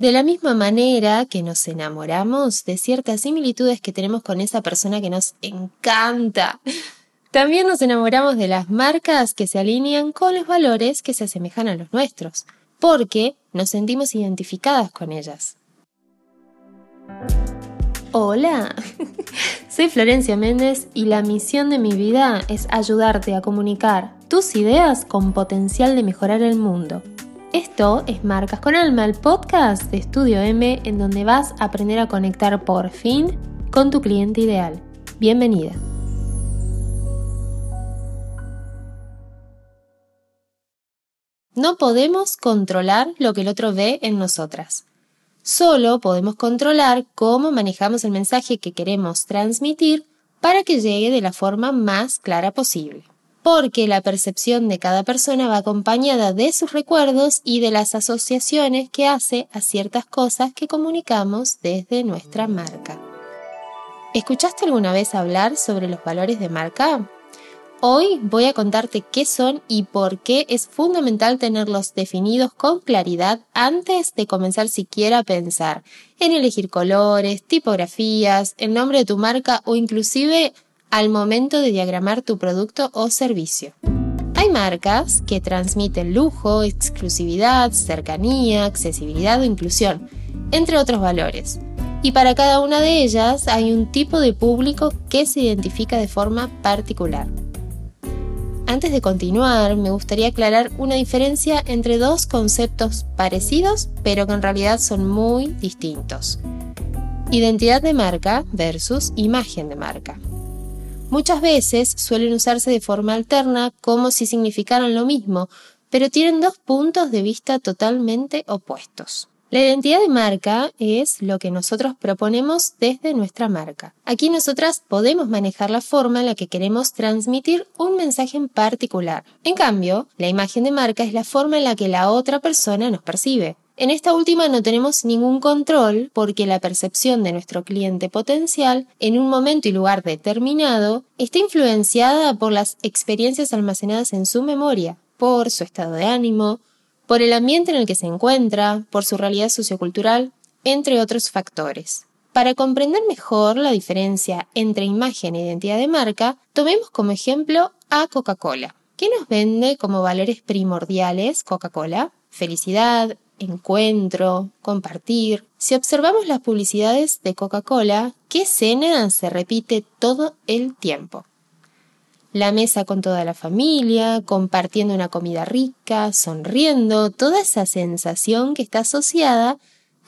De la misma manera que nos enamoramos de ciertas similitudes que tenemos con esa persona que nos encanta, también nos enamoramos de las marcas que se alinean con los valores que se asemejan a los nuestros, porque nos sentimos identificadas con ellas. Hola, soy Florencia Méndez y la misión de mi vida es ayudarte a comunicar tus ideas con potencial de mejorar el mundo. Esto es Marcas con Alma, el podcast de Estudio M en donde vas a aprender a conectar por fin con tu cliente ideal. Bienvenida. No podemos controlar lo que el otro ve en nosotras Solo podemos controlar cómo manejamos el mensaje que queremos transmitir para que llegue de la forma más clara posible. Porque la percepción de cada persona va acompañada de sus recuerdos y de las asociaciones que hace a ciertas cosas que comunicamos desde nuestra marca. ¿Escuchaste alguna vez hablar sobre los valores de marca? Hoy voy a contarte qué son y por qué es fundamental tenerlos definidos con claridad antes de comenzar siquiera a pensar en elegir colores, tipografías, el nombre de tu marca o inclusive al momento de diagramar tu producto o servicio. Hay marcas que transmiten lujo, exclusividad, cercanía, accesibilidad o inclusión, entre otros valores. Y para cada una de ellas hay un tipo de público que se identifica de forma particular. Antes de continuar, me gustaría aclarar una diferencia entre dos conceptos parecidos, pero que en realidad son muy distintos. Identidad de marca versus imagen de marca. Muchas veces suelen usarse de forma alterna como si significaran lo mismo, pero tienen dos puntos de vista totalmente opuestos. La identidad de marca es lo que nosotros proponemos desde nuestra marca. Aquí nosotras podemos manejar la forma en la que queremos transmitir un mensaje en particular. En cambio, la imagen de marca es la forma en la que la otra persona nos percibe. En esta última no tenemos ningún control porque la percepción de nuestro cliente potencial en un momento y lugar determinado está influenciada por las experiencias almacenadas en su memoria, por su estado de ánimo, por el ambiente en el que se encuentra, por su realidad sociocultural, entre otros factores. Para comprender mejor la diferencia entre imagen e identidad de marca, tomemos como ejemplo a Coca-Cola. ¿Qué nos vende como valores primordiales Coca-Cola? Felicidad, encuentro, compartir. Si observamos las publicidades de Coca-Cola, ¿qué escena se repite todo el tiempo? la mesa con toda la familia, compartiendo una comida rica, sonriendo, toda esa sensación que está asociada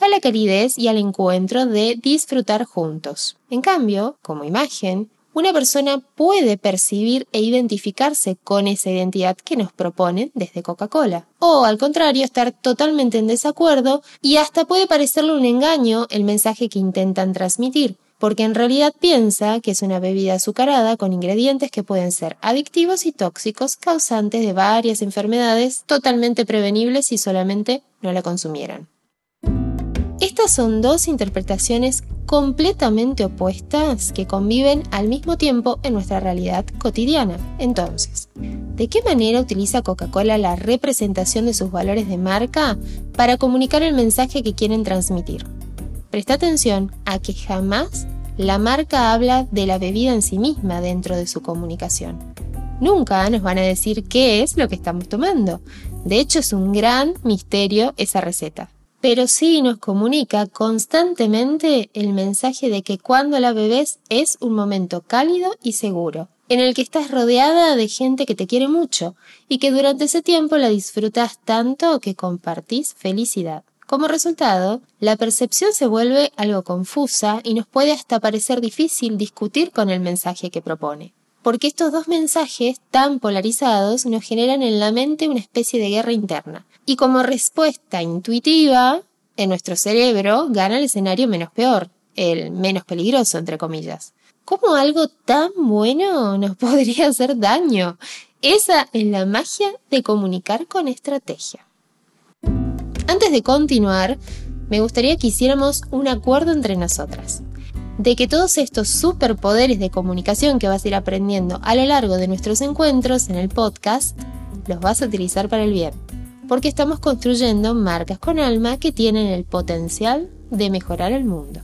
a la calidez y al encuentro de disfrutar juntos. En cambio, como imagen, una persona puede percibir e identificarse con esa identidad que nos proponen desde Coca-Cola. O al contrario, estar totalmente en desacuerdo y hasta puede parecerle un engaño el mensaje que intentan transmitir, porque en realidad piensa que es una bebida azucarada con ingredientes que pueden ser adictivos y tóxicos, causantes de varias enfermedades totalmente prevenibles si solamente no la consumieran. Estas son dos interpretaciones completamente opuestas que conviven al mismo tiempo en nuestra realidad cotidiana. Entonces, ¿de qué manera utiliza Coca-Cola la representación de sus valores de marca para comunicar el mensaje que quieren transmitir? Presta atención a que jamás la marca habla de la bebida en sí misma dentro de su comunicación. Nunca nos van a decir qué es lo que estamos tomando. De hecho, es un gran misterio esa receta. Pero sí nos comunica constantemente el mensaje de que cuando la bebes es un momento cálido y seguro, en el que estás rodeada de gente que te quiere mucho y que durante ese tiempo la disfrutas tanto que compartís felicidad. Como resultado, la percepción se vuelve algo confusa y nos puede hasta parecer difícil discutir con el mensaje que propone. Porque estos dos mensajes tan polarizados nos generan en la mente una especie de guerra interna. Y como respuesta intuitiva, en nuestro cerebro gana el escenario menos peor, el menos peligroso, entre comillas. ¿Cómo algo tan bueno nos podría hacer daño? Esa es la magia de comunicar con estrategia. Antes de continuar, me gustaría que hiciéramos un acuerdo entre nosotras, de que todos estos superpoderes de comunicación que vas a ir aprendiendo a lo largo de nuestros encuentros en el podcast, los vas a utilizar para el bien. Porque estamos construyendo marcas con alma que tienen el potencial de mejorar el mundo.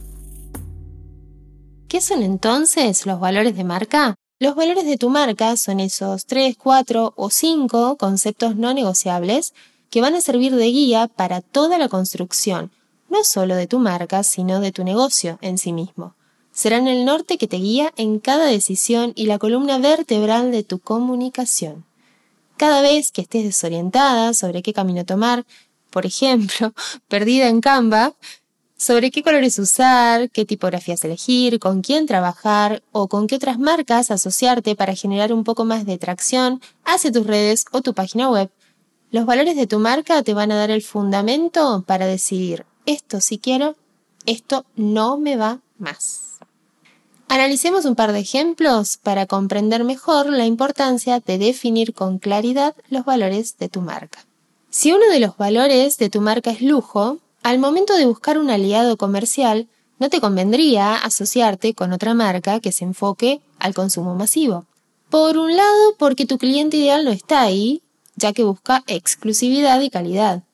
¿Qué son entonces los valores de marca? Los valores de tu marca son esos 3, 4 o 5 conceptos no negociables que van a servir de guía para toda la construcción, no solo de tu marca, sino de tu negocio en sí mismo. Serán el norte que te guía en cada decisión y la columna vertebral de tu comunicación. Cada vez que estés desorientada sobre qué camino tomar, por ejemplo, perdida en Canva, sobre qué colores usar, qué tipografías elegir, con quién trabajar o con qué otras marcas asociarte para generar un poco más de tracción hacia tus redes o tu página web. Los valores de tu marca te van a dar el fundamento para decidir esto sí quiero, esto no me va más. Analicemos un par de ejemplos para comprender mejor la importancia de definir con claridad los valores de tu marca. Si uno de los valores de tu marca es lujo, al momento de buscar un aliado comercial, no te convendría asociarte con otra marca que se enfoque al consumo masivo. Por un lado, porque tu cliente ideal no está ahí, ya que busca exclusividad y calidad.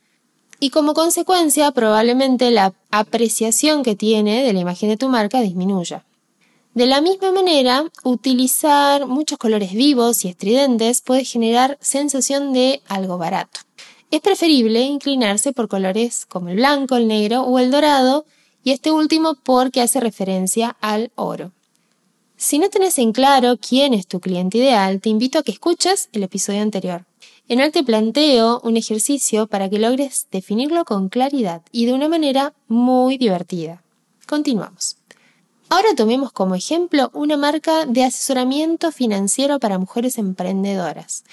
Y como consecuencia, probablemente la apreciación que tiene de la imagen de tu marca disminuya. De la misma manera, utilizar muchos colores vivos y estridentes puede generar sensación de algo barato. Es preferible inclinarse por colores como el blanco, el negro o el dorado, y este último porque hace referencia al oro. Si no tenés en claro quién es tu cliente ideal, te invito a que escuches el episodio anterior. En él te planteo un ejercicio para que logres definirlo con claridad y de una manera muy divertida. Continuamos. Ahora tomemos como ejemplo una marca de asesoramiento financiero para mujeres emprendedoras.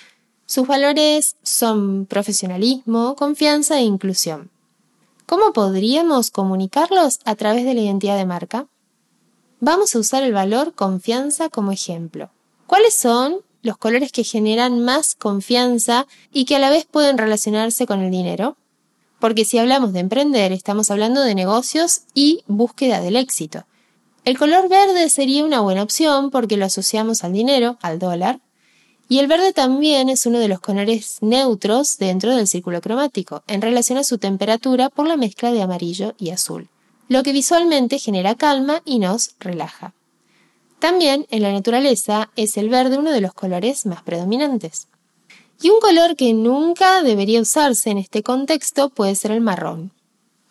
Sus valores son profesionalismo, confianza e inclusión. ¿Cómo podríamos comunicarlos a través de la identidad de marca? Vamos a usar el valor confianza como ejemplo. ¿Cuáles son los colores que generan más confianza y que a la vez pueden relacionarse con el dinero? Porque si hablamos de emprender, estamos hablando de negocios y búsqueda del éxito. El color verde sería una buena opción porque lo asociamos al dinero, al dólar, y el verde también es uno de los colores neutros dentro del círculo cromático, en relación a su temperatura por la mezcla de amarillo y azul, lo que visualmente genera calma y nos relaja. También en la naturaleza es el verde uno de los colores más predominantes. Y un color que nunca debería usarse en este contexto puede ser el marrón,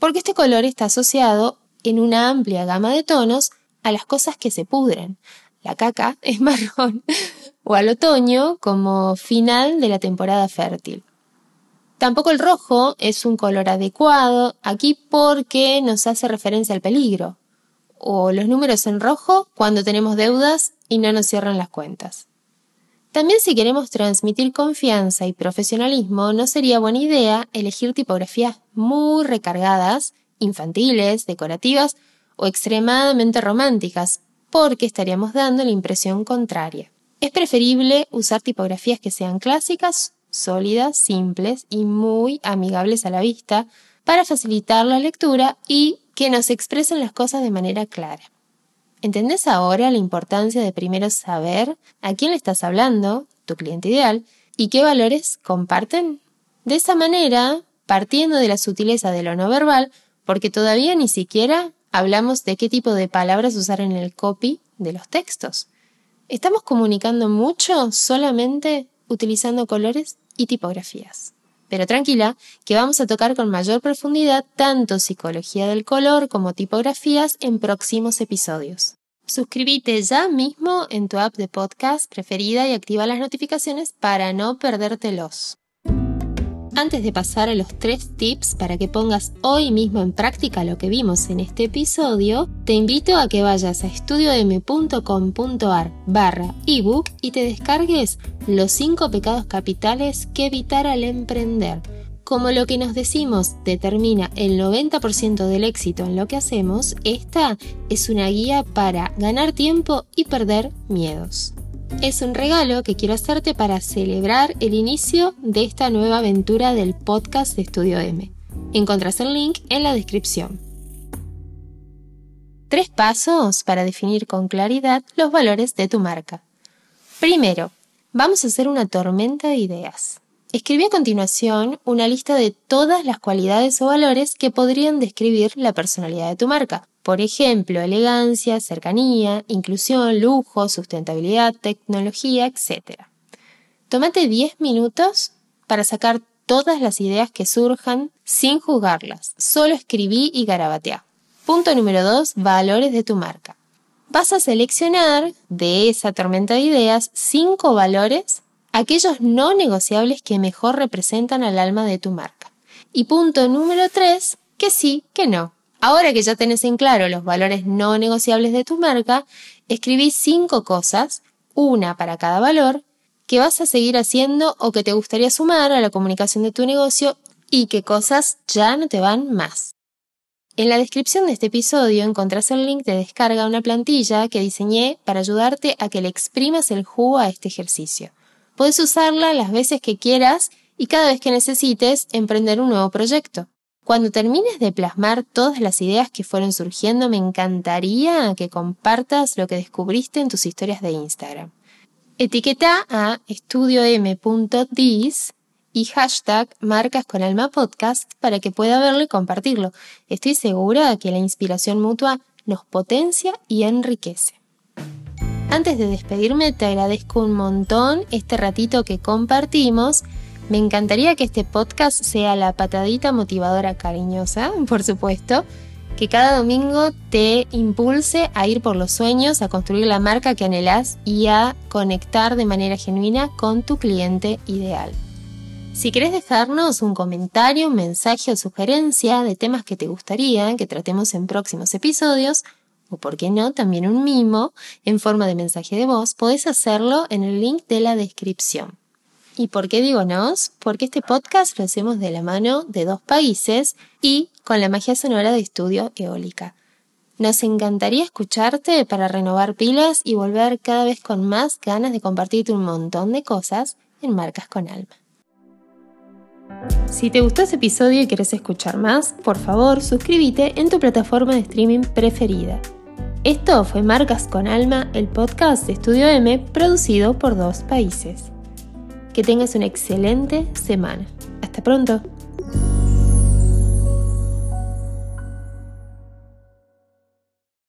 porque este color está asociado en una amplia gama de tonos a las cosas que se pudren. La caca es marrón, o al otoño como final de la temporada fértil. Tampoco el rojo es un color adecuado aquí porque nos hace referencia al peligro, o los números en rojo cuando tenemos deudas y no nos cierran las cuentas. También si queremos transmitir confianza y profesionalismo, no sería buena idea elegir tipografías muy recargadas, infantiles, decorativas o extremadamente románticas, porque estaríamos dando la impresión contraria. Es preferible usar tipografías que sean clásicas, sólidas, simples y muy amigables a la vista para facilitar la lectura y que nos expresen las cosas de manera clara. ¿Entendés ahora la importancia de primero saber a quién le estás hablando, tu cliente ideal, y qué valores comparten? De esa manera, partiendo de la sutileza de lo no verbal, porque todavía ni siquiera hablamos de qué tipo de palabras usar en el copy de los textos. Estamos comunicando mucho solamente utilizando colores y tipografías. Pero tranquila, que vamos a tocar con mayor profundidad tanto psicología del color como tipografías en próximos episodios. Suscríbete ya mismo en tu app de podcast preferida y activa las notificaciones para no perdértelos. Antes de pasar a los tres tips para que pongas hoy mismo en práctica lo que vimos en este episodio, te invito a que vayas a estudiom.com.ar barra ebook y te descargues los 5 pecados capitales que evitar al emprender. Como lo que nos decimos determina el 90% del éxito en lo que hacemos, esta es una guía para ganar tiempo y perder miedos es un regalo que quiero hacerte para celebrar el inicio de esta nueva aventura del podcast de Estudio M. Encontrás el link en la descripción. Tres pasos para definir con claridad los valores de tu marca. Primero, vamos a hacer una tormenta de ideas. Escribí a continuación una lista de todas las cualidades o valores que podrían describir la personalidad de tu marca. Por ejemplo, elegancia, cercanía, inclusión, lujo, sustentabilidad, tecnología, etc. Tómate 10 minutos para sacar todas las ideas que surjan sin juzgarlas. Solo escribí y garabatea. Punto número 2. Valores de tu marca. Vas a seleccionar de esa tormenta de ideas 5 valores aquellos no negociables que mejor representan al alma de tu marca. Y punto número 3, que sí, que no. Ahora que ya tenés en claro los valores no negociables de tu marca, escribí cinco cosas, una para cada valor, que vas a seguir haciendo o que te gustaría sumar a la comunicación de tu negocio y qué cosas ya no te van más. En la descripción de este episodio encontrás el link de descarga una plantilla que diseñé para ayudarte a que le exprimas el jugo a este ejercicio. Puedes usarla las veces que quieras y cada vez que necesites emprender un nuevo proyecto. Cuando termines de plasmar todas las ideas que fueron surgiendo, me encantaría que compartas lo que descubriste en tus historias de Instagram. Etiqueta a estudiom.dis y hashtag Marcas con Alma Podcast para que pueda verlo y compartirlo. Estoy segura que la inspiración mutua nos potencia y enriquece. Antes de despedirme, te agradezco un montón este ratito que compartimos. Me encantaría que este podcast sea la patadita motivadora cariñosa, por supuesto, que cada domingo te impulse a ir por los sueños, a construir la marca que anhelas y a conectar de manera genuina con tu cliente ideal. Si querés dejarnos un comentario, un mensaje o sugerencia de temas que te gustaría que tratemos en próximos episodios, o por qué no, también un mimo en forma de mensaje de voz, podés hacerlo en el link de la descripción. ¿Y por qué digo nos? Porque este podcast lo hacemos de la mano de dos países y con la magia sonora de estudio eólica. Nos encantaría escucharte para renovar pilas y volver cada vez con más ganas de compartirte un montón de cosas en Marcas con Alma. Si te gustó este episodio y quieres escuchar más, por favor suscríbete en tu plataforma de streaming preferida. Esto fue Marcas con Alma, el podcast de Estudio M producido por dos países. Que tengas una excelente semana. Hasta pronto.